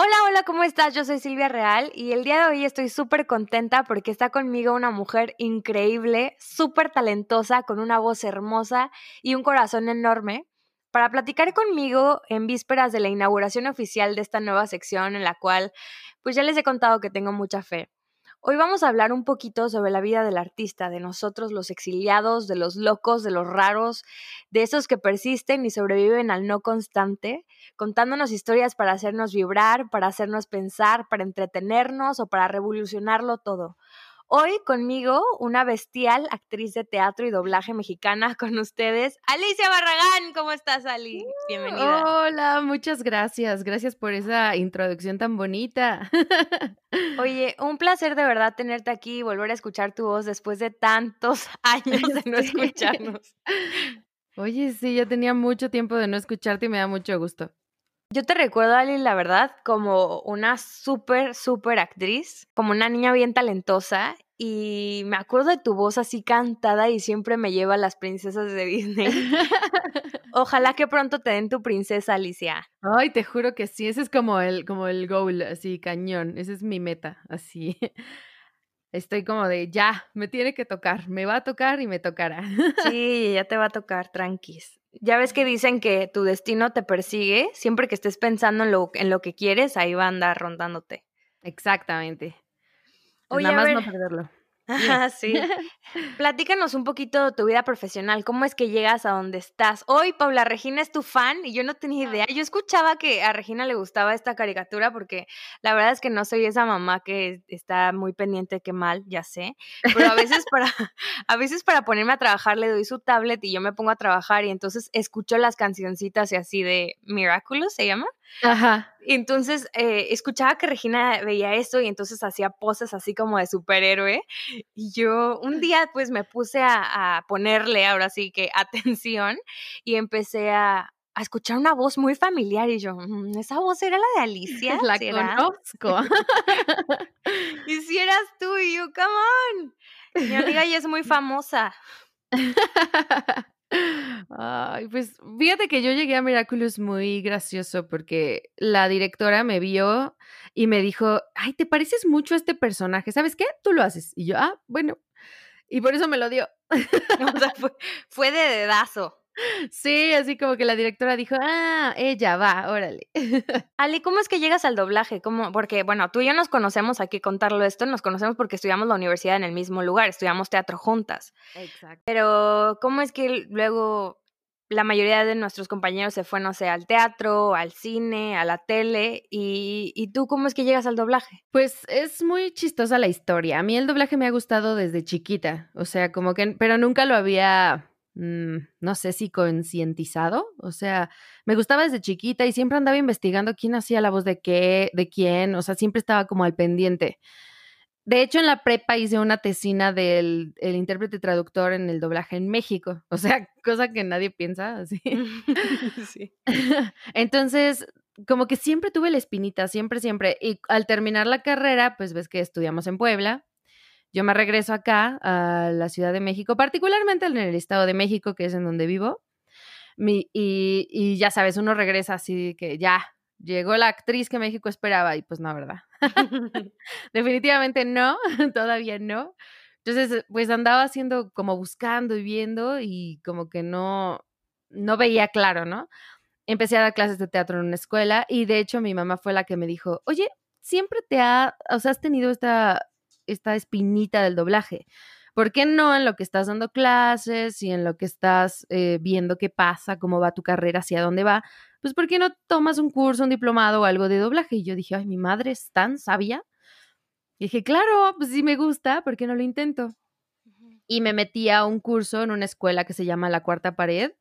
Hola, hola, ¿cómo estás? Yo soy Silvia Real y el día de hoy estoy súper contenta porque está conmigo una mujer increíble, súper talentosa, con una voz hermosa y un corazón enorme, para platicar conmigo en vísperas de la inauguración oficial de esta nueva sección en la cual pues ya les he contado que tengo mucha fe. Hoy vamos a hablar un poquito sobre la vida del artista, de nosotros los exiliados, de los locos, de los raros, de esos que persisten y sobreviven al no constante, contándonos historias para hacernos vibrar, para hacernos pensar, para entretenernos o para revolucionarlo todo. Hoy conmigo una bestial actriz de teatro y doblaje mexicana con ustedes, Alicia Barragán. ¿Cómo estás, Ali? Bienvenida. Hola, muchas gracias. Gracias por esa introducción tan bonita. Oye, un placer de verdad tenerte aquí y volver a escuchar tu voz después de tantos años de no escucharnos. Oye, sí, ya tenía mucho tiempo de no escucharte y me da mucho gusto. Yo te recuerdo, Ali, la verdad, como una súper, súper actriz, como una niña bien talentosa. Y me acuerdo de tu voz así cantada y siempre me lleva a las princesas de Disney. Ojalá que pronto te den tu princesa, Alicia. Ay, te juro que sí, ese es como el, como el goal, así, cañón. Esa es mi meta, así. Estoy como de, ya, me tiene que tocar, me va a tocar y me tocará. Sí, ya te va a tocar, tranquis. Ya ves que dicen que tu destino te persigue, siempre que estés pensando en lo, en lo que quieres, ahí va a andar rondándote. Exactamente. Pues Oye, nada más no perderlo. Ajá, sí. Platícanos un poquito de tu vida profesional. ¿Cómo es que llegas a donde estás? Hoy Paula Regina es tu fan y yo no tenía idea. Yo escuchaba que a Regina le gustaba esta caricatura porque la verdad es que no soy esa mamá que está muy pendiente que mal, ya sé. Pero a veces para, a veces para ponerme a trabajar le doy su tablet y yo me pongo a trabajar y entonces escucho las cancioncitas y así de Miraculous se llama. Ajá. Entonces eh, escuchaba que Regina veía esto y entonces hacía poses así como de superhéroe. Y yo un día pues me puse a, ponerle ahora sí que atención y empecé a, escuchar una voz muy familiar y yo, mm, esa voz era la de Alicia. La conozco. y si eras tú y yo, come on. Mi amiga ya es muy famosa. Ay, pues fíjate que yo llegué a Miraculous muy gracioso porque la directora me vio y me dijo, ay, te pareces mucho a este personaje, ¿sabes qué? Tú lo haces. Y yo, ah, bueno. Y por eso me lo dio. o sea, fue, fue de dedazo. Sí, así como que la directora dijo, ah, ella va, órale. Ali, ¿cómo es que llegas al doblaje? ¿Cómo? Porque, bueno, tú y yo nos conocemos, hay que contarlo esto, nos conocemos porque estudiamos la universidad en el mismo lugar, estudiamos teatro juntas. Exacto. Pero, ¿cómo es que luego la mayoría de nuestros compañeros se fue, no sé, al teatro, al cine, a la tele. Y, ¿Y, tú cómo es que llegas al doblaje? Pues es muy chistosa la historia. A mí el doblaje me ha gustado desde chiquita. O sea, como que, pero nunca lo había no sé si concientizado, o sea, me gustaba desde chiquita y siempre andaba investigando quién hacía la voz de qué, de quién, o sea, siempre estaba como al pendiente. De hecho, en la prepa hice una tesina del el intérprete traductor en el doblaje en México, o sea, cosa que nadie piensa así. sí. Entonces, como que siempre tuve la espinita, siempre, siempre. Y al terminar la carrera, pues ves que estudiamos en Puebla, yo me regreso acá a la Ciudad de México, particularmente en el Estado de México, que es en donde vivo. y, ya sabes, uno regresa así que ya llegó la actriz que México esperaba y pues no, ¿verdad? Definitivamente no, todavía no. Entonces, pues andaba haciendo como buscando y viendo y como que no, no veía claro, ¿no? empecé a dar clases de teatro en una escuela y de hecho mi mamá fue la que me dijo, oye, siempre te ha, o sea, has tenido esta, esta espinita del doblaje. ¿Por qué no en lo que estás dando clases y en lo que estás eh, viendo qué pasa, cómo va tu carrera, hacia dónde va? Pues ¿por qué no tomas un curso, un diplomado o algo de doblaje? Y yo dije, ay, mi madre es tan sabia. Y dije, claro, pues sí me gusta, ¿por qué no lo intento? Y me metí a un curso en una escuela que se llama La Cuarta Pared.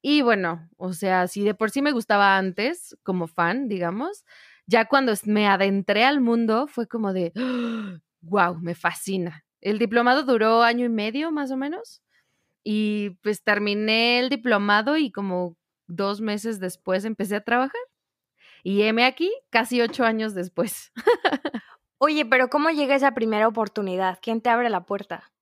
Y bueno, o sea, si de por sí me gustaba antes como fan, digamos, ya cuando me adentré al mundo fue como de, wow, me fascina. El diplomado duró año y medio más o menos y pues terminé el diplomado y como dos meses después empecé a trabajar. Y heme aquí casi ocho años después. Oye, pero ¿cómo llega esa primera oportunidad? ¿Quién te abre la puerta?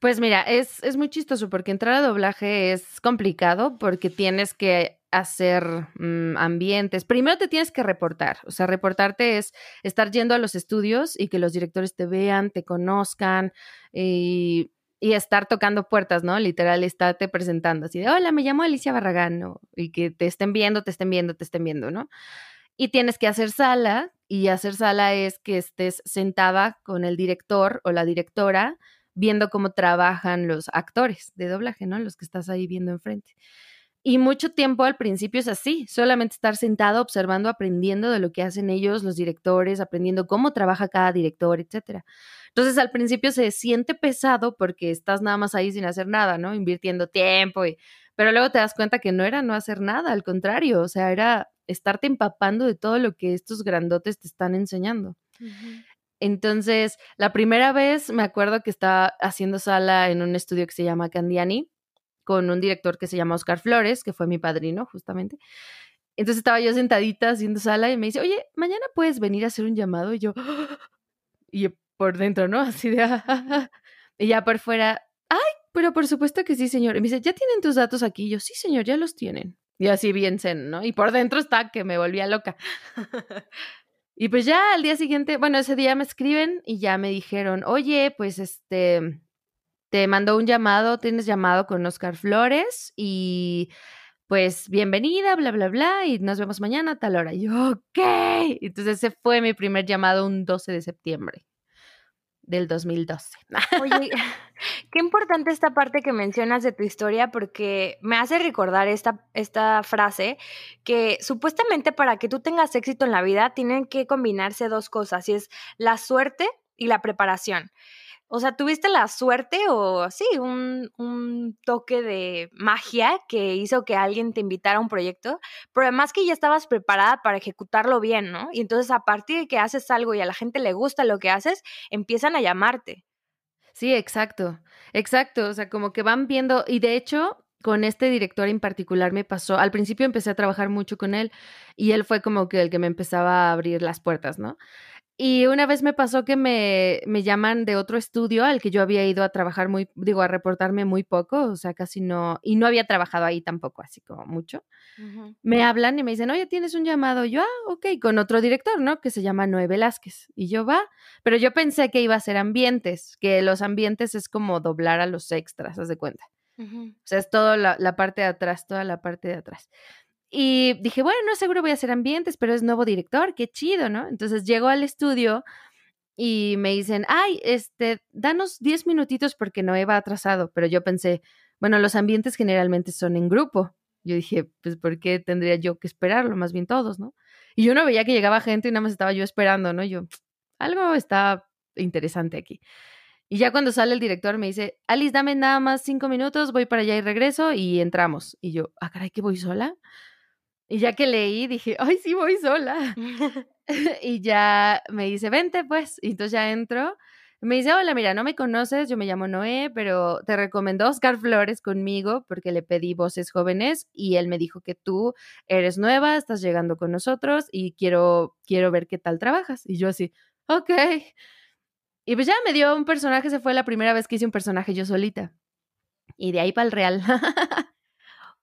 Pues mira, es, es muy chistoso porque entrar a doblaje es complicado porque tienes que hacer mm, ambientes. Primero te tienes que reportar, o sea, reportarte es estar yendo a los estudios y que los directores te vean, te conozcan y, estar tocando puertas, ¿no? Literal, estarte presentando así de, hola, me llamo Alicia Barragán, y que te estén viendo, te estén viendo, te estén viendo, ¿no? Y tienes que hacer sala, y hacer sala es que estés sentada con el director o la directora viendo cómo trabajan los actores de doblaje, ¿no? Los que estás ahí viendo enfrente. Y mucho tiempo al principio es así, solamente estar sentado observando, aprendiendo de lo que hacen ellos, los directores, aprendiendo cómo trabaja cada director, etcétera. Entonces al principio se siente pesado porque estás nada más ahí sin hacer nada, ¿no? Invirtiendo tiempo y pero luego te das cuenta que no era no hacer nada, al contrario, o sea, era estarte empapando de todo lo que estos grandotes te están enseñando. Entonces, la primera vez me acuerdo que estaba haciendo sala en un estudio que se llama Candiani con un director que se llama Oscar Flores, que fue mi padrino justamente. Entonces estaba yo sentadita haciendo sala y me dice, oye, mañana puedes venir a hacer un llamado. Y yo, y por dentro, ¿no? Así de, y ya por fuera, ay, pero por supuesto que sí, señor. Y me dice, ¿ya tienen tus datos aquí? Y yo, sí, señor, ya los tienen. Y así bien zen, ¿no? Y por dentro está que me volvía loca. y pues ya al día siguiente, bueno, ese día me escriben y ya me dijeron, oye, pues este, te mandó un llamado, tienes llamado con Oscar Flores y pues bienvenida, bla, bla, bla, y nos vemos mañana a tal hora. Y yo, ok. Entonces ese fue mi primer llamado un 12 de septiembre del 2012. Oye, qué importante esta parte que mencionas de tu historia porque me hace recordar esta, esta frase que supuestamente para que tú tengas éxito en la vida tienen que combinarse dos cosas y es la suerte y la preparación. O sea, ¿tuviste la suerte o sí, un, un, toque de magia que hizo que alguien te invitara a un proyecto? Pero además que ya estabas preparada para ejecutarlo bien, ¿no? Y entonces a partir de que haces algo y a la gente le gusta lo que haces, empiezan a llamarte. Sí, exacto, exacto. O sea, como que van viendo, y de hecho, con este director en particular me pasó, al principio empecé a trabajar mucho con él y él fue como que el que me empezaba a abrir las puertas, ¿no? Y una vez me pasó que me, me, llaman de otro estudio al que yo había ido a trabajar muy, digo, a reportarme muy poco, o sea, casi no, y no había trabajado ahí tampoco, así como mucho. Me hablan y me dicen, oye, tienes un llamado. Yo, ah, ok, con otro director, ¿no? Que se llama Noé Velázquez. Y yo, va, pero yo pensé que iba a ser ambientes, que los ambientes es como doblar a los extras, haz de cuenta. O sea, es toda la, la parte de atrás, toda la parte de atrás. Y dije, bueno, no seguro voy a hacer ambientes, pero es nuevo director, qué chido, ¿no? Entonces llego al estudio y me dicen, ay, este, danos 10 minutitos porque no va atrasado. Pero yo pensé, bueno, los ambientes generalmente son en grupo. Yo dije, pues, ¿por qué tendría yo que esperarlo? Más bien todos, ¿no? Y yo no veía que llegaba gente y nada más estaba yo esperando, ¿no? Yo, algo está interesante aquí. Y ya cuando sale el director me dice, Alice, dame nada más cinco minutos, voy para allá y regreso y entramos. Y yo, ah, caray, que voy sola. Y ya que leí, dije, ay, sí, voy sola. y ya me dice, vente pues. Y entonces ya entro. Me dice, hola, mira, no me conoces, yo me llamo Noé, pero te recomendó Oscar Flores conmigo porque le pedí voces jóvenes y él me dijo que tú eres nueva, estás llegando con nosotros y quiero, quiero ver qué tal trabajas. Y yo así, ok. Y pues ya me dio un personaje, se fue la primera vez que hice un personaje yo solita. Y de ahí para el real.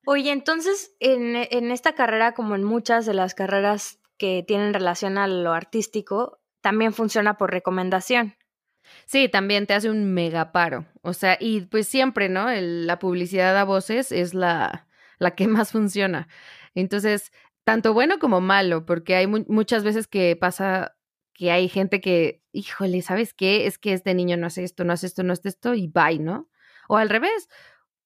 Oye, entonces en, en esta carrera, como en muchas de las carreras que tienen relación a lo artístico, también funciona por recomendación. Sí, también te hace un mega paro. O sea, y pues siempre, ¿no? la publicidad a voces es la, la que más funciona. Entonces, tanto bueno como malo, porque hay muchas veces que pasa que hay gente que, híjole, ¿sabes qué? Es que este niño no hace esto, no hace esto, no hace esto y bye, ¿no? O al revés.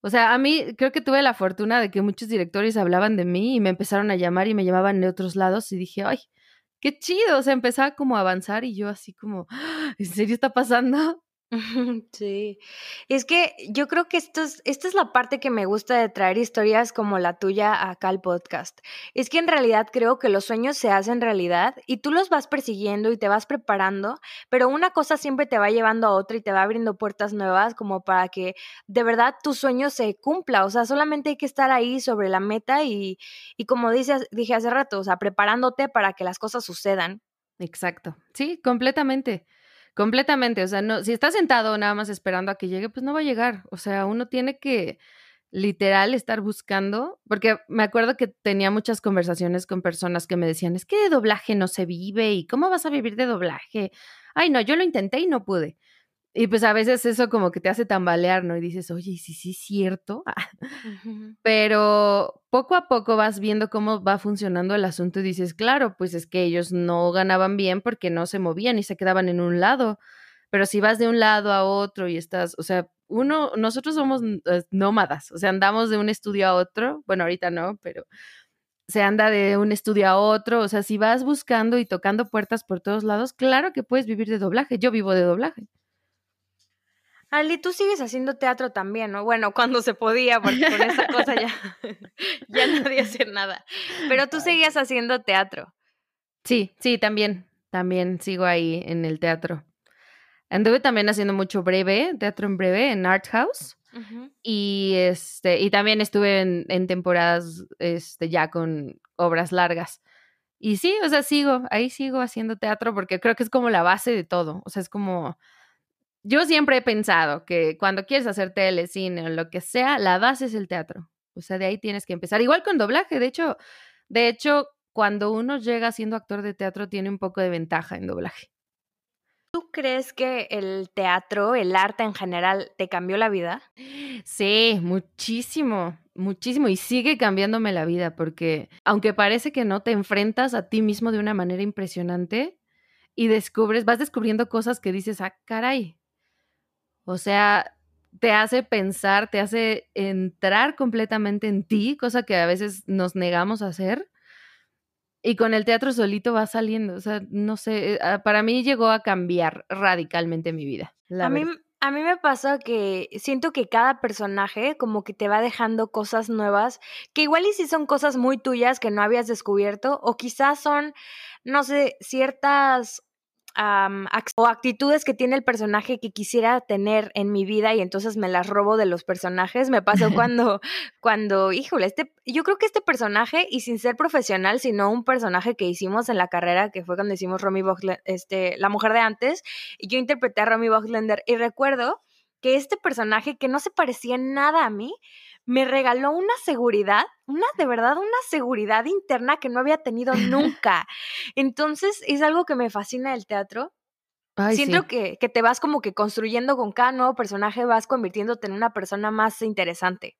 O sea, a mí creo que tuve la fortuna de que muchos directores hablaban de mí y me empezaron a llamar y me llamaban de otros lados y dije, ay, qué chido. O sea, empezaba como a avanzar y yo así como, ¡Ah! ¿en serio está pasando? Sí, es que yo creo que esto es, esta es la parte que me gusta de traer historias como la tuya acá al podcast. Es que en realidad creo que los sueños se hacen realidad y tú los vas persiguiendo y te vas preparando, pero una cosa siempre te va llevando a otra y te va abriendo puertas nuevas como para que de verdad tu sueño se cumpla. O sea, solamente hay que estar ahí sobre la meta y, y como dices, dije hace rato, o sea, preparándote para que las cosas sucedan. Exacto, sí, completamente. Completamente, o sea, no, si estás sentado nada más esperando a que llegue, pues no va a llegar. O sea, uno tiene que literal estar buscando, porque me acuerdo que tenía muchas conversaciones con personas que me decían, es que de doblaje no se vive y cómo vas a vivir de doblaje. Ay, no, yo lo intenté y no pude. Y pues a veces eso como que te hace tambalear, ¿no? Y dices, oye, sí, sí, es cierto. Pero poco a poco vas viendo cómo va funcionando el asunto y dices, claro, pues es que ellos no ganaban bien porque no se movían y se quedaban en un lado. Pero si vas de un lado a otro y estás, o sea, uno, nosotros somos eh, nómadas, o sea, andamos de un estudio a otro, bueno, ahorita no, pero se anda de un estudio a otro, o sea, si vas buscando y tocando puertas por todos lados, claro que puedes vivir de doblaje, yo vivo de doblaje. Ali, tú sigues haciendo teatro también, ¿no? Bueno, cuando se podía, porque con esa cosa ya, ya nadie hace nada. Pero tú seguías haciendo teatro. Sí, sí, también. También sigo ahí en el teatro. Anduve también haciendo mucho breve, teatro en breve, en Art House. Y este, y también estuve en, en, temporadas este, ya con obras largas. Y sí, o sea, sigo, ahí sigo haciendo teatro porque creo que es como la base de todo. O sea, es como yo siempre he pensado que cuando quieres hacer tele, cine o lo que sea, la base es el teatro. O sea, de ahí tienes que empezar. Igual con doblaje, de hecho, de hecho, cuando uno llega siendo actor de teatro tiene un poco de ventaja en doblaje. ¿Tú crees que el teatro, el arte en general, te cambió la vida? Sí, muchísimo, muchísimo. Y sigue cambiándome la vida porque aunque parece que no, te enfrentas a ti mismo de una manera impresionante y descubres, vas descubriendo cosas que dices, ah, caray, o sea, te hace pensar, te hace entrar completamente en ti, cosa que a veces nos negamos a hacer. Y con el teatro solito va saliendo. O sea, no sé, eh, ah, para mí llegó a cambiar radicalmente mi vida. a mí, a mí me pasa que siento que cada personaje como que te va dejando cosas nuevas, que igual y si son cosas muy tuyas que no habías descubierto, o quizás son, no sé, ciertas o actitudes que tiene el personaje que quisiera tener en mi vida y entonces me las robo de los personajes. Me pasó cuando, cuando, híjole, este, yo creo que este personaje, y sin ser profesional, sino un personaje que hicimos en la carrera, que fue cuando hicimos Romy este, La Mujer de Antes, y yo interpreté a Romy Bochlender y recuerdo que este personaje que no se parecía nada a mí, me regaló una seguridad, una de verdad, una seguridad interna que no había tenido nunca. Entonces, es algo que me fascina del teatro. Siento que, que, te vas como que construyendo con cada nuevo personaje, vas convirtiéndote en una persona más interesante.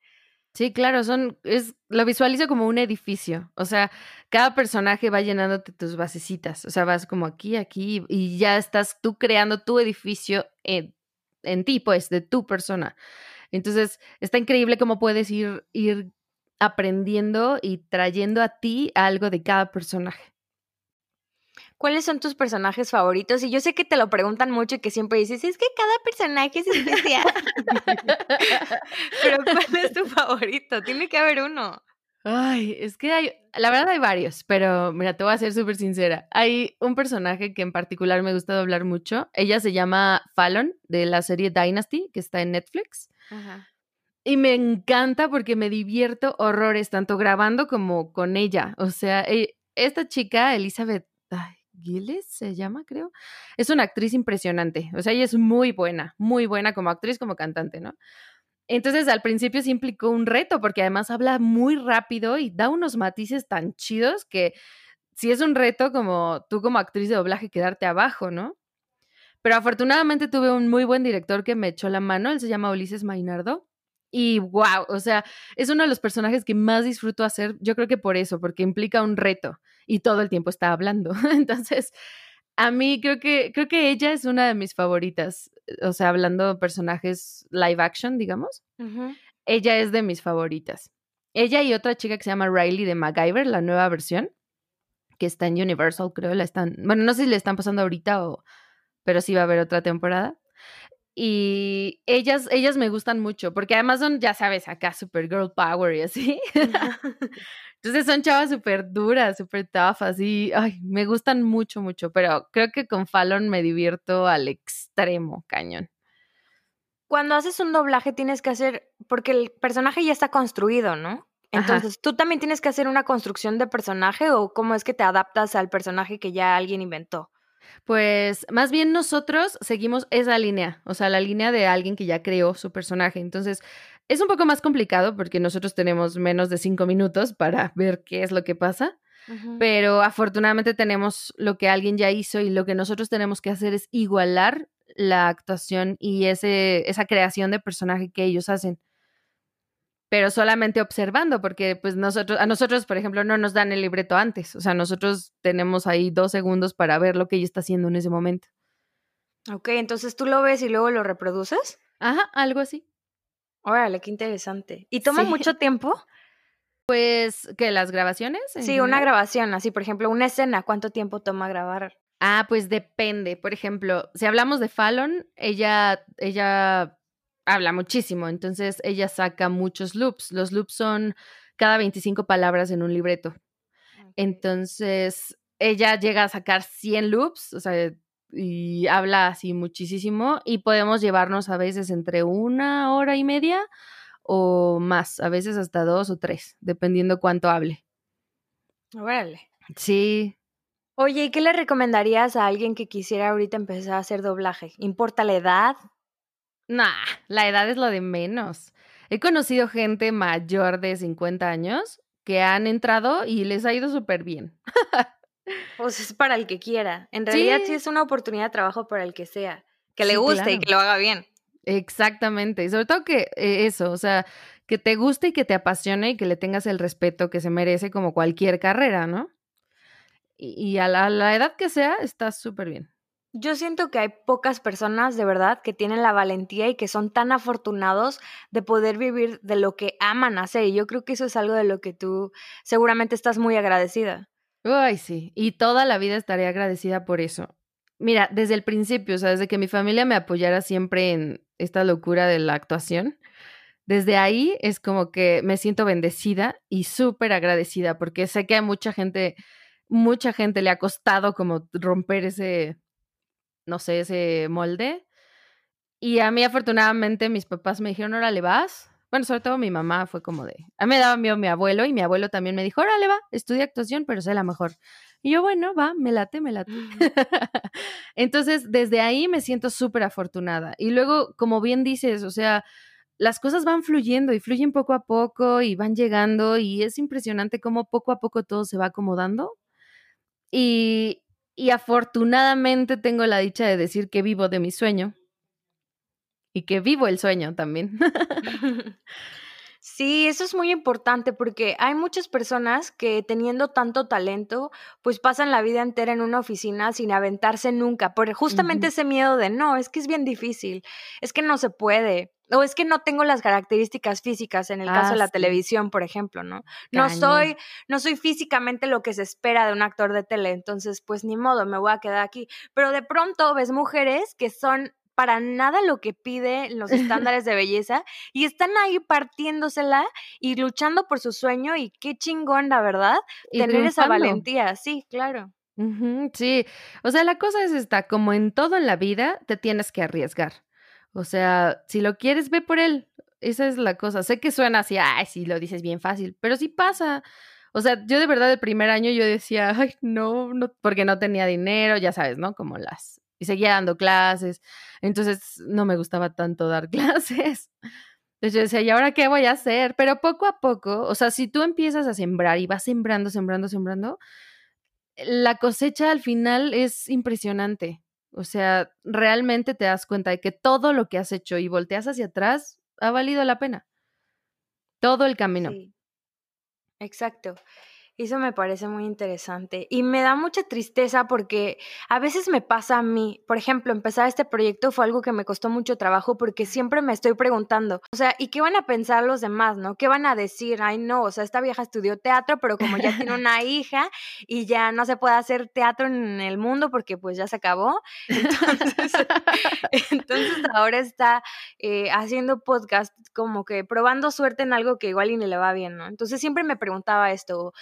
Sí, claro, son, es, lo visualizo como un edificio. O sea, cada personaje va llenándote tus basecitas. O sea, vas como aquí, aquí, y ya estás tú creando tu edificio en, en ti, pues, de tu persona. Entonces, está increíble cómo puedes ir, ir aprendiendo y trayendo a ti algo de cada personaje. ¿Cuáles son tus personajes favoritos? Y yo sé que te lo preguntan mucho y que siempre dices, es que cada personaje es especial. Pero ¿cuál es tu favorito? Tiene que haber uno. Ay, es que hay, la verdad hay varios, pero mira, te voy a ser súper sincera. Hay un personaje que en particular me gusta hablar mucho. Ella se llama Fallon, de la serie Dynasty, que está en Netflix. Y me encanta porque me divierto horrores, tanto grabando como con ella. O sea, eh, esta chica, Elizabeth Gilles se llama, creo, es una actriz impresionante. O sea, ella es muy buena, muy buena como actriz, como cantante, ¿no? Entonces al principio sí implicó un reto porque además habla muy rápido y da unos matices tan chidos que sí es un reto como tú como actriz de doblaje quedarte abajo, ¿no? Pero afortunadamente tuve un muy buen director que me echó la mano, él se llama Ulises Mainardo Y wow, o sea, es uno de los personajes que más disfruto hacer, yo creo que por eso, porque implica un reto y todo el tiempo está hablando. Entonces, a mí creo que creo que ella es una de mis favoritas, o sea, hablando de personajes live action, digamos. Ella es de mis favoritas. Ella y otra chica que se llama Riley de MacGyver, la nueva versión, que está en Universal, creo, la están, bueno, no sé si le están pasando ahorita o, pero sí va a haber otra temporada. Y ellas, ellas me gustan mucho, porque además son, ya sabes, acá super girl power y así. Entonces son chavas súper duras, súper tough, así, ay, me gustan mucho, mucho, pero creo que con Fallon me divierto al extremo, cañón. Cuando haces un doblaje tienes que hacer, porque el personaje ya está construido, ¿no? Entonces, ¿tú también tienes que hacer una construcción de personaje o cómo es que te adaptas al personaje que ya alguien inventó? Pues más bien nosotros seguimos esa línea, o sea, la línea de alguien que ya creó su personaje. Entonces, es un poco más complicado porque nosotros tenemos menos de cinco minutos para ver qué es lo que pasa, pero afortunadamente tenemos lo que alguien ya hizo y lo que nosotros tenemos que hacer es igualar la actuación y ese, esa creación de personaje que ellos hacen pero solamente observando, porque pues nosotros, a nosotros, por ejemplo, no nos dan el libreto antes, o sea, nosotros tenemos ahí dos segundos para ver lo que ella está haciendo en ese momento. Ok, entonces tú lo ves y luego lo reproduces. Ajá, algo así. Órale, qué interesante. ¿Y toma mucho tiempo? Pues, ¿que las grabaciones? Sí, una grabación, así, por ejemplo, una escena, ¿cuánto tiempo toma grabar? Ah, pues depende. Por ejemplo, si hablamos de Fallon, ella, ella habla muchísimo, entonces ella saca muchos loops. Los loops son cada 25 palabras en un libreto. Entonces, ella llega a sacar 100 loops, o sea, y habla así muchísimo y podemos llevarnos a veces entre una hora y media o más, a veces hasta dos o tres, dependiendo cuánto hable. Órale. Sí. Oye, ¿y qué le recomendarías a alguien que quisiera ahorita empezar a hacer doblaje? ¿Importa la edad? Nah, la edad es lo de menos. He conocido gente mayor de 50 años que han entrado y les ha ido súper bien. pues es para el que quiera. En realidad sí. es una oportunidad de trabajo para el que sea, que le guste y que lo haga bien. Exactamente. Y sobre todo que eh, eso, o sea, que te guste y que te apasione y que le tengas el respeto que se merece como cualquier carrera, ¿no? Y, a la edad que sea, está súper bien. Yo siento que hay pocas personas de verdad que tienen la valentía y que son tan afortunados de poder vivir de lo que aman hacer. Y yo creo que eso es algo de lo que tú seguramente estás muy agradecida. Ay, sí. Y toda la vida estaré agradecida por eso. Mira, desde el principio, o sea, desde que mi familia me apoyara siempre en esta locura de la actuación, desde ahí es como que me siento bendecida y súper agradecida porque sé que a mucha gente, mucha gente le ha costado como romper ese no sé, ese molde. Y a mí afortunadamente mis papás me dijeron, órale, vas. Bueno, sobre todo mi mamá fue como de, a mí me daba miedo mi abuelo y mi abuelo también me dijo, órale, va, estudia actuación, pero sé la mejor. Y yo, bueno, va, me late, me late. Entonces, desde ahí me siento súper afortunada. Y luego, como bien dices, o sea, las cosas van fluyendo y fluyen poco a poco y van llegando y es impresionante cómo poco a poco todo se va acomodando. Y, y afortunadamente tengo la dicha de decir que vivo de mi sueño y que vivo el sueño también. Sí, eso es muy importante porque hay muchas personas que teniendo tanto talento, pues pasan la vida entera en una oficina sin aventarse nunca, por justamente ese miedo de no, es que es bien difícil, es que no se puede, o es que no tengo las características físicas en el caso de la ah, televisión, por ejemplo, ¿no? No soy, no soy físicamente lo que se espera de un actor de tele, entonces pues ni modo, me voy a quedar aquí. Pero de pronto ves mujeres que son para nada lo que piden los estándares de belleza y están ahí partiéndosela y luchando por su sueño y qué chingón, la verdad, tener esa valentía, sí, claro. sí, o sea, la cosa es esta, como en todo en la vida, te tienes que arriesgar. O sea, si lo quieres, ve por él. Esa es la cosa. Sé que suena así, ay, sí, lo dices bien fácil, pero sí pasa. O sea, yo de verdad el primer año yo decía, ay, no, no, porque no tenía dinero, ya sabes, ¿no? Como las y seguía dando clases. Entonces no me gustaba tanto dar clases. Entonces yo decía, ¿y ahora qué voy a hacer? Pero poco a poco, o sea, si tú empiezas a sembrar y vas sembrando, sembrando, sembrando, la cosecha al final es impresionante. O sea, realmente te das cuenta de que todo lo que has hecho y volteas hacia atrás ha valido la pena. todo el camino. Sí. Exacto. Eso me parece muy interesante y me da mucha tristeza porque a veces me pasa a mí, por ejemplo, empezar este proyecto fue algo que me costó mucho trabajo porque siempre me estoy preguntando, o sea, ¿y qué van a pensar los demás, no? ¿Qué van a decir? Ay, no, o sea, esta vieja estudió teatro, pero como ya tiene una hija y ya no se puede hacer teatro en el mundo porque pues ya se acabó, entonces, entonces ahora está eh, haciendo podcast como que probando suerte en algo que igual y ni le va bien, ¿no? Entonces siempre me preguntaba esto,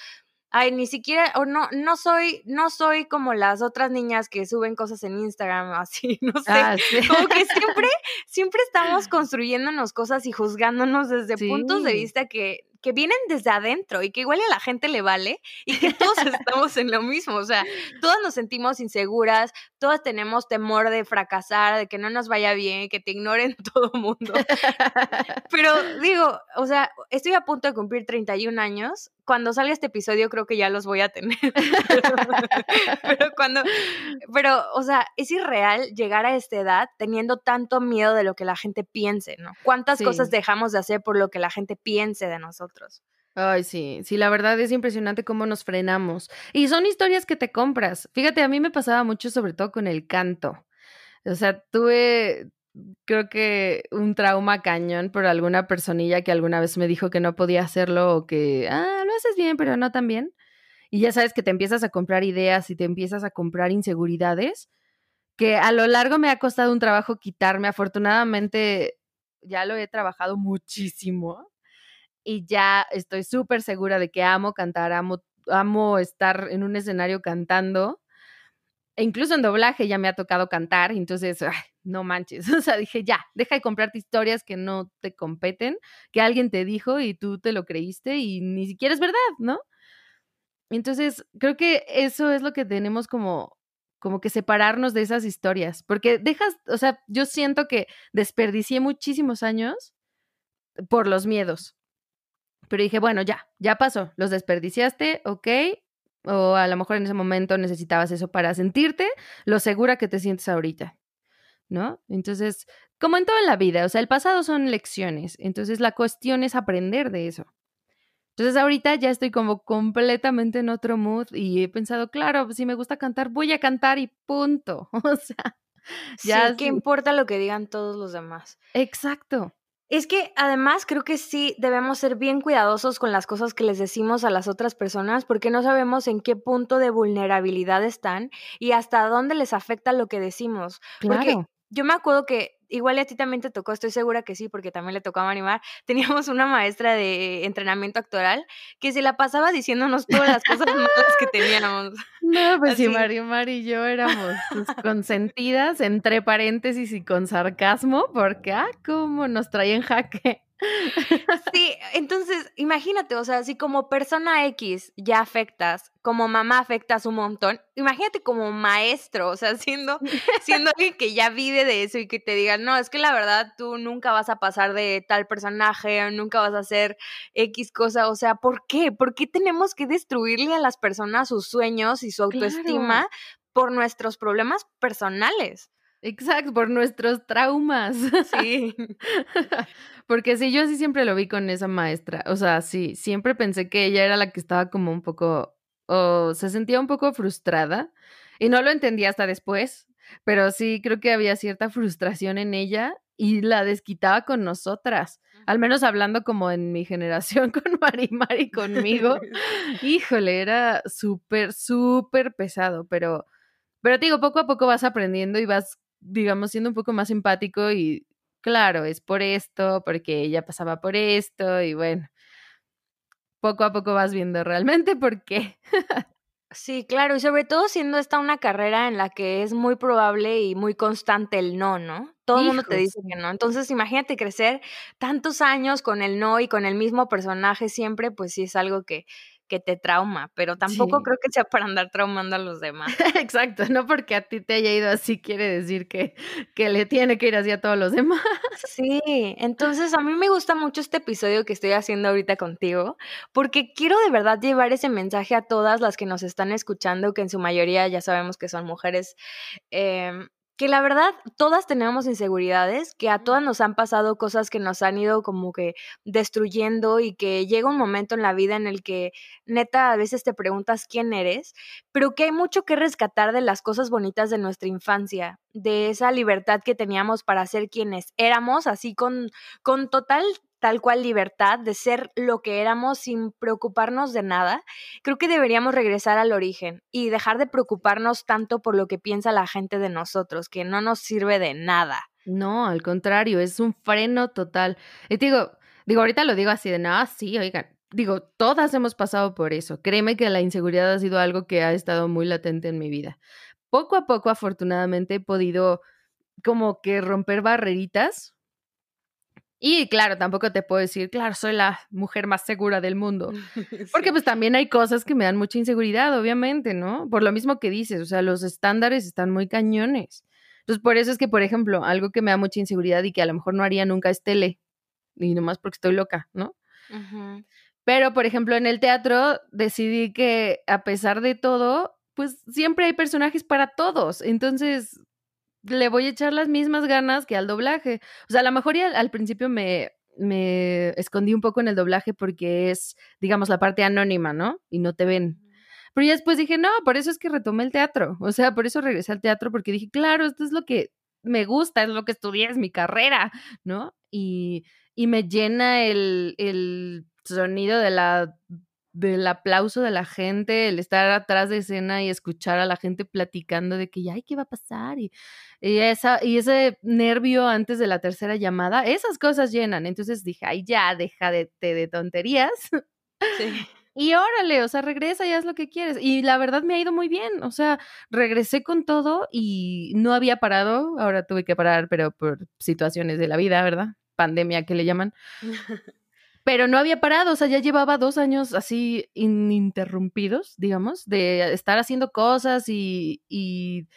ay, ni siquiera, o no, no soy, no soy como las otras niñas que suben cosas en Instagram, así, no sé. Ah, como que siempre, siempre estamos construyéndonos cosas y juzgándonos desde puntos de vista que que vienen desde adentro y que igual a la gente le vale y que todos estamos en lo mismo. O sea, todas nos sentimos inseguras, todas tenemos temor de fracasar, de que no nos vaya bien, que te ignoren todo el mundo. Pero digo, o sea, estoy a punto de cumplir 31 años. Cuando salga este episodio creo que ya los voy a tener. pero, cuando, pero, o sea, es irreal llegar a esta edad teniendo tanto miedo de lo que la gente piense, ¿no? ¿Cuántas cosas dejamos de hacer por lo que la gente piense de nosotros? Ay, sí, sí, la verdad es impresionante cómo nos frenamos. Y son historias que te compras. Fíjate, a mí me pasaba mucho sobre todo con el canto. O sea, tuve, creo que un trauma cañón por alguna personilla que alguna vez me dijo que no podía hacerlo o que, ah, lo haces bien, pero no tan bien. Y ya sabes que te empiezas a comprar ideas y te empiezas a comprar inseguridades que a lo largo me ha costado un trabajo quitarme. Afortunadamente ya lo he trabajado muchísimo y ya estoy súper segura de que amo cantar, amo, amo estar en un escenario cantando. Incluso en doblaje ya me ha tocado cantar, entonces, no manches. O sea, dije, ya, deja de comprarte historias que no te competen, que alguien te dijo y tú te lo creíste y ni siquiera es verdad, ¿no? Entonces, creo que eso es lo que tenemos como como que separarnos de esas historias, porque dejas, o sea, yo siento que desperdicié muchísimos años por los miedos. Pero dije, bueno, ya, ya pasó, los desperdiciaste, ok, o a lo mejor en ese momento necesitabas eso para sentirte lo segura que te sientes ahorita, ¿no? Entonces, como en toda la vida, o sea, el pasado son lecciones, entonces la cuestión es aprender de eso. Entonces ahorita ya estoy como completamente en otro mood y he pensado, claro, si me gusta cantar, voy a cantar y punto. O sea, ya... Sí, ¿qué importa lo que digan todos los demás? Exacto. Es que además creo que sí debemos ser bien cuidadosos con las cosas que les decimos a las otras personas porque no sabemos en qué punto de vulnerabilidad están y hasta dónde les afecta lo que decimos. Claro. Porque yo me acuerdo que igual a ti también te tocó, estoy segura que sí, porque también le tocaba animar. Teníamos una maestra de entrenamiento actoral que se la pasaba diciéndonos todas las cosas malas que teníamos. No, pues sí, Mario Mar y yo éramos pues, consentidas, entre paréntesis y con sarcasmo, porque, ah, cómo nos traen jaque. Sí, entonces imagínate, o sea, si como persona X ya afectas, como mamá afectas un montón, imagínate como maestro, o sea, siendo, siendo alguien que ya vive de eso y que te digan, no, es que la verdad tú nunca vas a pasar de tal personaje, nunca vas a hacer X cosa, o sea, ¿por qué? ¿Por qué tenemos que destruirle a las personas sus sueños y su autoestima por nuestros problemas personales? Exacto, por nuestros traumas. Sí. Porque sí, yo sí siempre lo vi con esa maestra. O sea, sí, siempre pensé que ella era la que estaba como un poco, o se sentía un poco frustrada. Y no lo entendía hasta después, pero sí creo que había cierta frustración en ella y la desquitaba con nosotras. Al menos hablando como en mi generación con Marimar y conmigo. Híjole, era súper, súper pesado, pero, pero te digo, poco a poco vas aprendiendo y vas digamos, siendo un poco más empático y claro, es por esto, porque ella pasaba por esto y bueno, poco a poco vas viendo realmente por qué. Sí, claro, y sobre todo siendo esta una carrera en la que es muy probable y muy constante el no, ¿no? Todo el mundo te dice que no. Entonces, imagínate crecer tantos años con el no y con el mismo personaje siempre, pues sí es algo que, que te trauma, pero tampoco creo que sea para andar traumando a los demás. Exacto, no porque a ti te haya ido así quiere decir que, que le tiene que ir así a todos los demás. Sí, entonces a mí me gusta mucho este episodio que estoy haciendo ahorita contigo, porque quiero de verdad llevar ese mensaje a todas las que nos están escuchando, que en su mayoría ya sabemos que son mujeres. Eh, que la verdad todas tenemos inseguridades, que a todas nos han pasado cosas que nos han ido como que destruyendo y que llega un momento en la vida en el que neta a veces te preguntas quién eres, pero que hay mucho que rescatar de las cosas bonitas de nuestra infancia, de esa libertad que teníamos para ser quienes éramos, así con, con total tal cual libertad de ser lo que éramos sin preocuparnos de nada, creo que deberíamos regresar al origen y dejar de preocuparnos tanto por lo que piensa la gente de nosotros, que no nos sirve de nada. No, al contrario, es un freno total. Y digo, digo, ahorita lo digo así de nada, sí, oigan, digo, todas hemos pasado por eso. Créeme que la inseguridad ha sido algo que ha estado muy latente en mi vida. Poco a poco, afortunadamente, he podido como que romper barreritas y claro, tampoco te puedo decir, claro, soy la mujer más segura del mundo. Porque pues también hay cosas que me dan mucha inseguridad, obviamente, ¿no? Por lo mismo que dices, o sea, los estándares están muy cañones. Entonces, por eso es que, por ejemplo, algo que me da mucha inseguridad y que a lo mejor no haría nunca es tele. Y nomás porque estoy loca, ¿no? Pero, por ejemplo, en el teatro decidí que a pesar de todo, pues siempre hay personajes para todos. Entonces, le voy a echar las mismas ganas que al doblaje. O sea, a lo mejor al, al principio me, me escondí un poco en el doblaje porque es, digamos, la parte anónima, ¿no? Y no te ven. Pero ya después dije, no, por eso es que retomé el teatro. O sea, por eso regresé al teatro, porque dije, claro, esto es lo que me gusta, es lo que estudié, es mi carrera, ¿no? Y, y me llena el, el sonido de la del aplauso de la gente, el estar atrás de escena y escuchar a la gente platicando de que ya, ¿qué va a pasar? Y, esa, y ese nervio antes de la tercera llamada, esas cosas llenan. Entonces dije, ay, ya, deja de, de, tonterías. Sí. Y órale, o sea, regresa y haz lo que quieres. Y la verdad me ha ido muy bien. O sea, regresé con todo y no había parado. Ahora tuve que parar, pero por situaciones de la vida, ¿verdad? Pandemia que le llaman. pero no había parado, o sea, ya llevaba dos años así ininterrumpidos, digamos, de estar haciendo cosas y, y,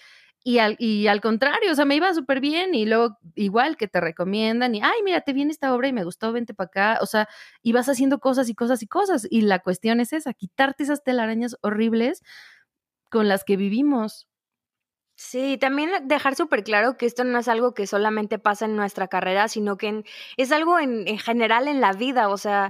y, al, y al contrario, o sea, me iba súper bien y luego igual que te recomiendan y, ay, mira, te viene esta obra y me gustó, vente para acá, o sea, ibas haciendo cosas y cosas y cosas y la cuestión es esa, quitarte esas telarañas horribles con las que vivimos. Sí, también dejar súper claro que esto no es algo que solamente pasa en nuestra carrera, sino que es algo en, general en la vida, o sea,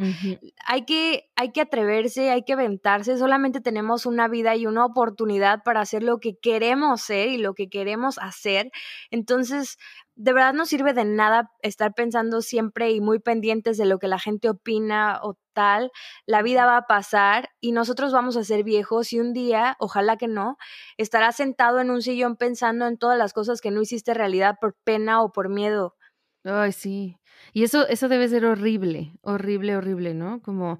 hay, que, hay que atreverse, hay que aventarse, solamente tenemos una vida y una oportunidad para hacer lo que queremos ser y lo que queremos hacer. Entonces, de verdad no sirve de nada estar pensando siempre y muy pendientes de lo que la gente opina o tal. La vida va a pasar y nosotros vamos a ser viejos y un día, ojalá que no, estarás sentado en un sillón pensando en todas las cosas que no hiciste realidad por pena o por miedo. Ay, sí. Y eso, eso debe ser horrible, horrible, horrible, ¿no? Como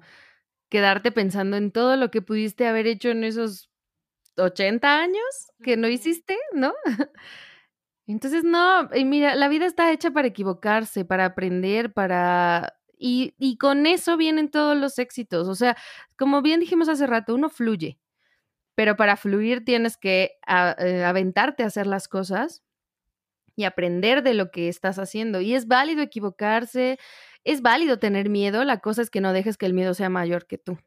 quedarte pensando en todo lo que pudiste haber hecho en esos 80 años que no hiciste, ¿no? Entonces, no, y mira, la vida está hecha para equivocarse, para aprender, para... Y, y con eso vienen todos los éxitos. O sea, como bien dijimos hace rato, uno fluye, pero para fluir tienes que eh, aventarte a hacer las cosas y aprender de lo que estás haciendo. Y es válido equivocarse, es válido tener miedo, la cosa es que no dejes que el miedo sea mayor que tú.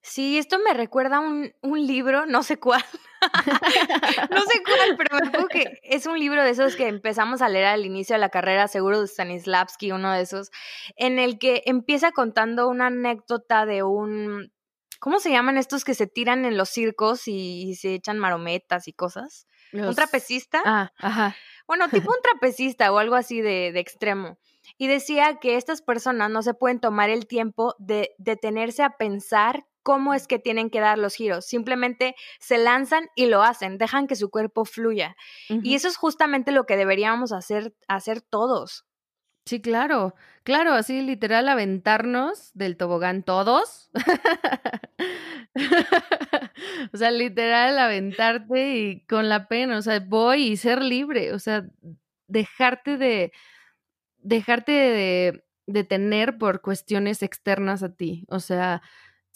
Sí, esto me recuerda a un, un libro, no sé cuál, no sé cuál, pero me acuerdo que es un libro de esos que empezamos a leer al inicio de la carrera, seguro de Stanislavski, uno de esos, en el que empieza contando una anécdota de un, ¿cómo se llaman estos que se tiran en los circos y, se echan marometas y cosas? ¿Un trapecista? Ah, ajá. Bueno, tipo un trapecista o algo así de, de extremo y decía que estas personas no se pueden tomar el tiempo de detenerse a pensar cómo es que tienen que dar los giros. Simplemente se lanzan y lo hacen, dejan que su cuerpo fluya. Y eso es justamente lo que deberíamos hacer, hacer todos. Sí, claro, claro, así literal aventarnos del tobogán todos. o sea, literal aventarte y con la pena, o sea, voy y ser libre, o sea, dejarte de, dejarte de, de tener por cuestiones externas a ti, o sea,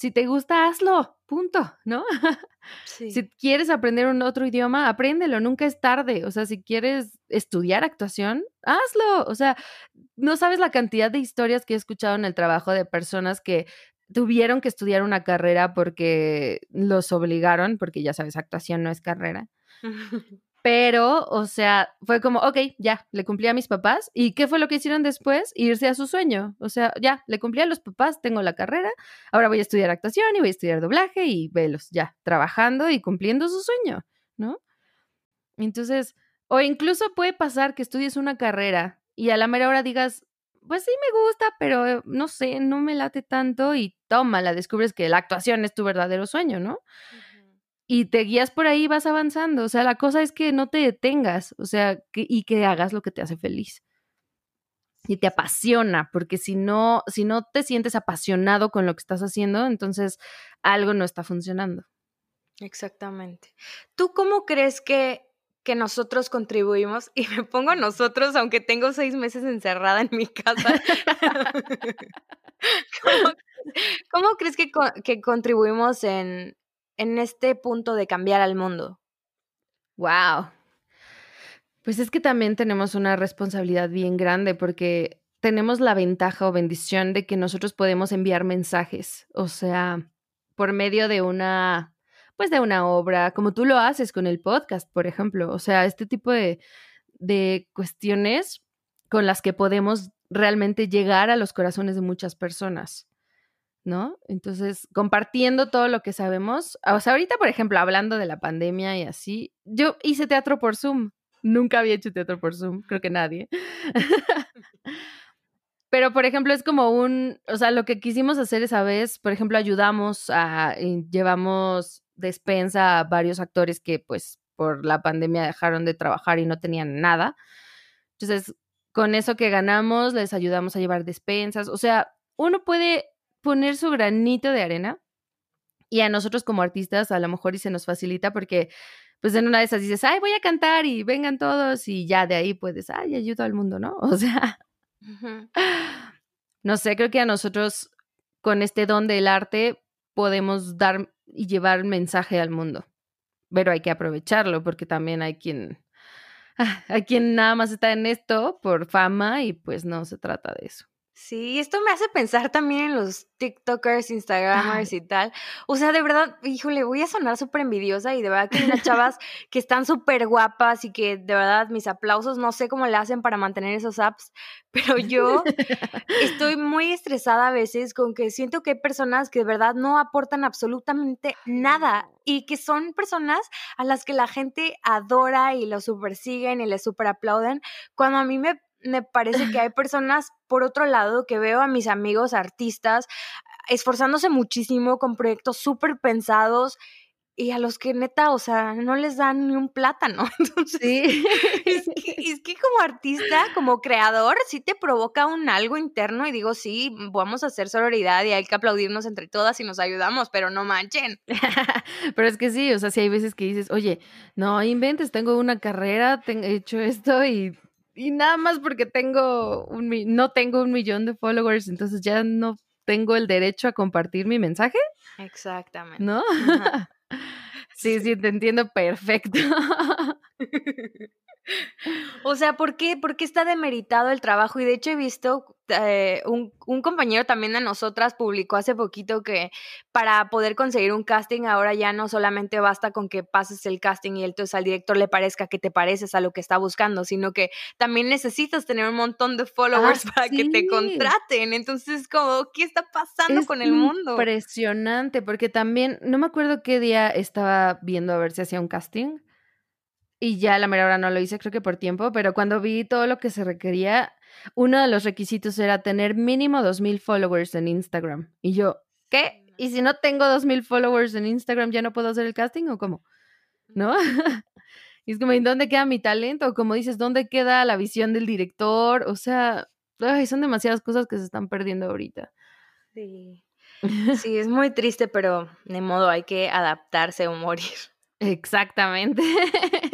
si te gusta, hazlo, punto, ¿no? Si quieres aprender un otro idioma, apréndelo, nunca es tarde. O sea, si quieres estudiar actuación, hazlo. O sea, no sabes la cantidad de historias que he escuchado en el trabajo de personas que tuvieron que estudiar una carrera porque los obligaron, porque ya sabes, actuación no es carrera. Pero, o sea, fue como, ok, ya, le cumplí a mis papás. ¿Y qué fue lo que hicieron después? Irse a su sueño. O sea, ya, le cumplí a los papás, tengo la carrera, ahora voy a estudiar actuación y voy a estudiar doblaje y velos, ya, trabajando y cumpliendo su sueño, ¿no? Entonces, o incluso puede pasar que estudies una carrera y a la mera hora digas, pues sí me gusta, pero no sé, no me late tanto y toma, la descubres que la actuación es tu verdadero sueño, ¿no? Y te guías por ahí vas avanzando. O sea, la cosa es que no te detengas, o sea, y que hagas lo que te hace feliz. Y te apasiona, porque si no, si no te sientes apasionado con lo que estás haciendo, entonces algo no está funcionando. Exactamente. ¿Tú cómo crees que, que nosotros contribuimos? Y me pongo nosotros, aunque tengo seis meses encerrada en mi casa. ¿Cómo, crees que, que contribuimos en, en este punto de cambiar al mundo? Wow. Pues es que también tenemos una responsabilidad bien grande porque tenemos la ventaja o bendición de que nosotros podemos enviar mensajes, o sea, por medio de una, pues de una obra, como tú lo haces con el podcast, por ejemplo, o sea, este tipo de, de cuestiones con las que podemos realmente llegar a los corazones de muchas personas. ¿No? Entonces, compartiendo todo lo que sabemos. O sea, ahorita, por ejemplo, hablando de la pandemia y así, yo hice teatro por Zoom. Nunca había hecho teatro por Zoom, creo que nadie. Pero, por ejemplo, es como un, o sea, lo que quisimos hacer esa vez, por ejemplo, ayudamos a, eh, llevamos despensa a varios actores que pues por la pandemia dejaron de trabajar y no tenían nada. Entonces, con eso que ganamos, les ayudamos a llevar despensas. O sea, uno puede poner su granito de arena. Y a nosotros como artistas a lo mejor y se nos facilita porque pues en una de esas dices, ay, voy a cantar y vengan todos y ya de ahí puedes, ay, ayudo al mundo, ¿no? O sea, no sé, creo que a nosotros con este don del arte podemos dar y llevar mensaje al mundo, pero hay que aprovecharlo porque también hay quien, ah, hay quien nada más está en esto por fama y pues no se trata de eso. Sí, esto me hace pensar también en los TikTokers, Instagramers y tal. O sea, de verdad, híjole, voy a sonar súper envidiosa y de verdad que hay unas chavas que están súper guapas y que de verdad mis aplausos, no sé cómo le hacen para mantener esos apps, pero yo estoy muy estresada a veces con que siento que hay personas que de verdad no aportan absolutamente nada y que son personas a las que la gente adora y lo super siguen y les super aplauden, cuando a mí me me parece que hay personas, por otro lado, que veo a mis amigos artistas esforzándose muchísimo con proyectos súper pensados y a los que neta, o sea, no les dan ni un plátano. Entonces, sí. es, que, es, que, como artista, como creador, sí te provoca un algo interno y digo, sí, vamos a hacer sororidad y hay que aplaudirnos entre todas y nos ayudamos, pero no manchen. pero es que sí, o sea, sí hay veces que dices, oye, no inventes, tengo una carrera, he hecho esto y y nada más porque tengo un, no tengo un millón de followers, entonces ya no tengo el derecho a compartir mi mensaje. Exactamente. ¿No? sí, sí, te entiendo perfecto. O sea, ¿por qué? ¿por qué está demeritado el trabajo? Y de hecho he visto eh, un, un, compañero también de nosotras publicó hace poquito que para poder conseguir un casting ahora ya no solamente basta con que pases el casting y entonces al director le parezca que te pareces a lo que está buscando, sino que también necesitas tener un montón de followers ah, para que te contraten. Entonces, como, ¿qué está pasando con el mundo? Impresionante, porque también, no me acuerdo qué día estaba viendo a ver si hacía un casting y ya la mera hora no lo hice, creo que por tiempo, pero cuando vi todo lo que se requería, uno de los requisitos era tener mínimo 2.000 followers en Instagram. Y yo, ¿qué? ¿Y si no tengo 2.000 followers en Instagram, ya no puedo hacer el casting o cómo? ¿No? y es como, ¿y dónde queda mi talento? Como dices, ¿dónde queda la visión del director? O sea, son demasiadas cosas que se están perdiendo ahorita. Sí. Sí, es muy triste, pero de modo hay que adaptarse o morir. Exactamente.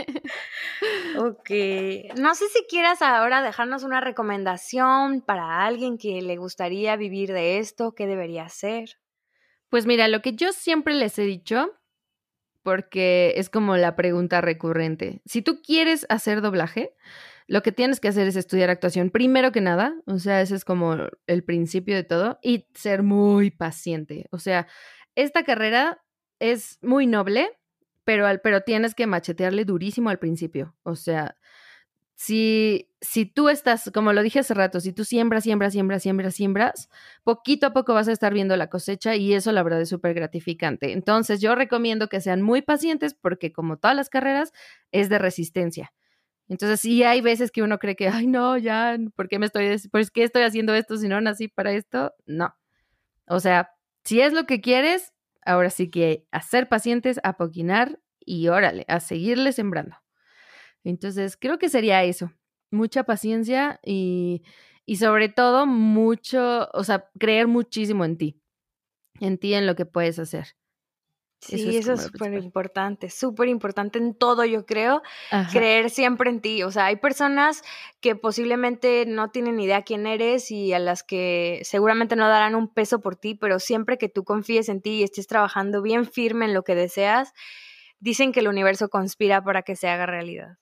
ok. No sé si quieras ahora dejarnos una recomendación para alguien que le gustaría vivir de esto, ¿qué debería hacer? Pues mira, lo que yo siempre les he dicho, porque es como la pregunta recurrente, si tú quieres hacer doblaje, lo que tienes que hacer es estudiar actuación primero que nada, o sea, ese es como el principio de todo, y ser muy paciente. O sea, esta carrera es muy noble, pero, al, pero tienes que machetearle durísimo al principio. O sea, si, si tú estás, como lo dije hace rato, si tú siembras, siembras, siembras, siembras, siembras, poquito a poco vas a estar viendo la cosecha y eso la verdad es súper gratificante. Entonces yo recomiendo que sean muy pacientes porque como todas las carreras es de resistencia. Entonces sí hay veces que uno cree que, ay no, ya, ¿por qué me estoy, por qué estoy haciendo esto si no nací para esto? No. O sea, si es lo que quieres, ahora sí que a ser pacientes, a poquinar y órale, a seguirle sembrando. Entonces, creo que sería eso, mucha paciencia y, y sobre todo mucho, o sea, creer muchísimo en ti, en ti, en lo que puedes hacer. Sí, eso es súper importante, súper importante en todo, yo creo, creer siempre en ti. O sea, hay personas que posiblemente no tienen idea quién eres y a las que seguramente no darán un peso por ti, pero siempre que tú confíes en ti y estés trabajando bien firme en lo que deseas, dicen que el universo conspira para que se haga realidad.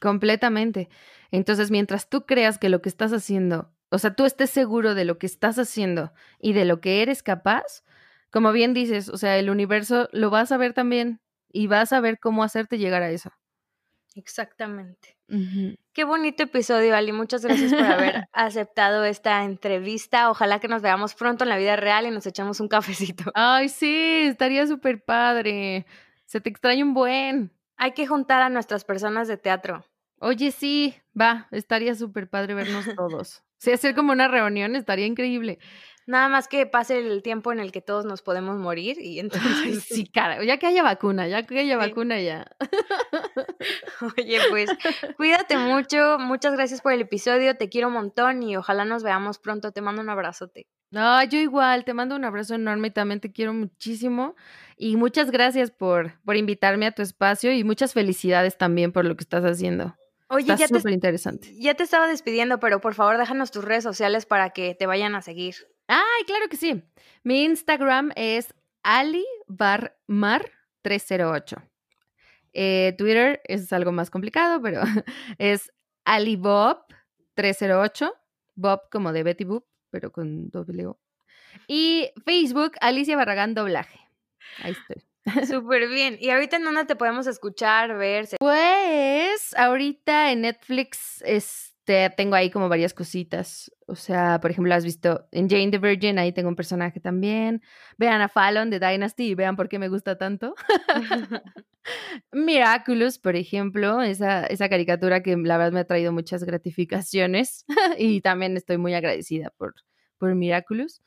Completamente. Entonces, mientras tú creas que lo que estás haciendo, o sea, tú estés seguro de lo que estás haciendo y de lo que eres capaz, como bien dices, o sea, el universo lo vas a ver también y vas a ver cómo hacerte llegar a eso. Exactamente. Qué bonito episodio, Ali. Muchas gracias por haber aceptado esta entrevista. Ojalá que nos veamos pronto en la vida real y nos echamos un cafecito. Ay, sí, estaría súper padre. Se te extraña un buen. Hay que juntar a nuestras personas de teatro. Oye, sí, va, estaría súper padre vernos todos. Sí, hacer como una reunión estaría increíble. Nada más que pase el tiempo en el que todos nos podemos morir y entonces... sí, cara, ya que haya vacuna, ya que haya vacuna ya. Oye, pues cuídate mucho, muchas gracias por el episodio, te quiero un montón y ojalá nos veamos pronto, te mando un abrazote. No, yo igual, te mando un abrazo enorme y también te quiero muchísimo. Y muchas gracias por, por invitarme a tu espacio y muchas felicidades también por lo que estás haciendo. Oye, ya súper interesante. Ya te estaba despidiendo, pero por favor déjanos tus redes sociales para que te vayan a seguir. Ay, claro que sí. Mi Instagram es alibarmar308. Eh, Twitter es algo más complicado, pero es alibob308. Bob como de Betty Boop pero con doble O. Y Facebook, Alicia Barragán Doblaje. Ahí estoy. Súper bien. ¿Y ahorita en dónde te podemos escuchar, ver? Pues ahorita en Netflix este, tengo ahí como varias cositas. O sea, por ejemplo, has visto en Jane the Virgin, ahí tengo un personaje también. Vean a Fallon de Dynasty y vean por qué me gusta tanto. Miraculous, por ejemplo, esa, esa caricatura que la verdad me ha traído muchas gratificaciones y también estoy muy agradecida por, por Miraculous.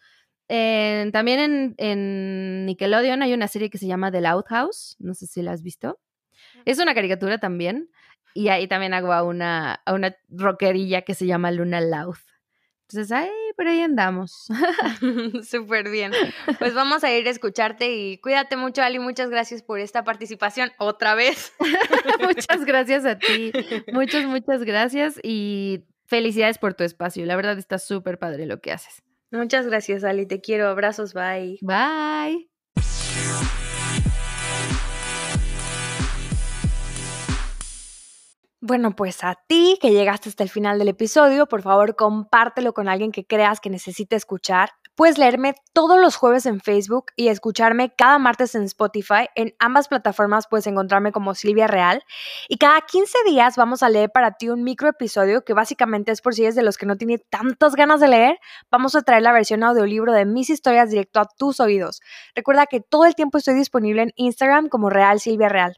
también en, en, Nickelodeon hay una serie que se llama The Loud House, no sé si la has visto. Es una caricatura también y ahí también hago a una, a una rockerilla que se llama Luna Loud. Entonces, ay, por ahí andamos. Súper bien. Pues vamos a ir a escucharte y cuídate mucho, Ali. Muchas gracias por esta participación otra vez. muchas gracias a ti. Muchas, muchas gracias y felicidades por tu espacio. La verdad está súper padre lo que haces. Muchas gracias, Ali. Te quiero. Abrazos. Bye. Bye. Bueno, pues a ti que llegaste hasta el final del episodio, por favor compártelo con alguien que creas que necesite escuchar. Puedes leerme todos los jueves en Facebook y escucharme cada martes en Spotify. En ambas plataformas puedes encontrarme como Silvia Real. Y cada 15 días vamos a leer para ti un micro episodio que básicamente es por si eres de los que no tiene tantas ganas de leer. Vamos a traer la versión audiolibro de mis historias directo a tus oídos. Recuerda que todo el tiempo estoy disponible en Instagram como Real Silvia Real.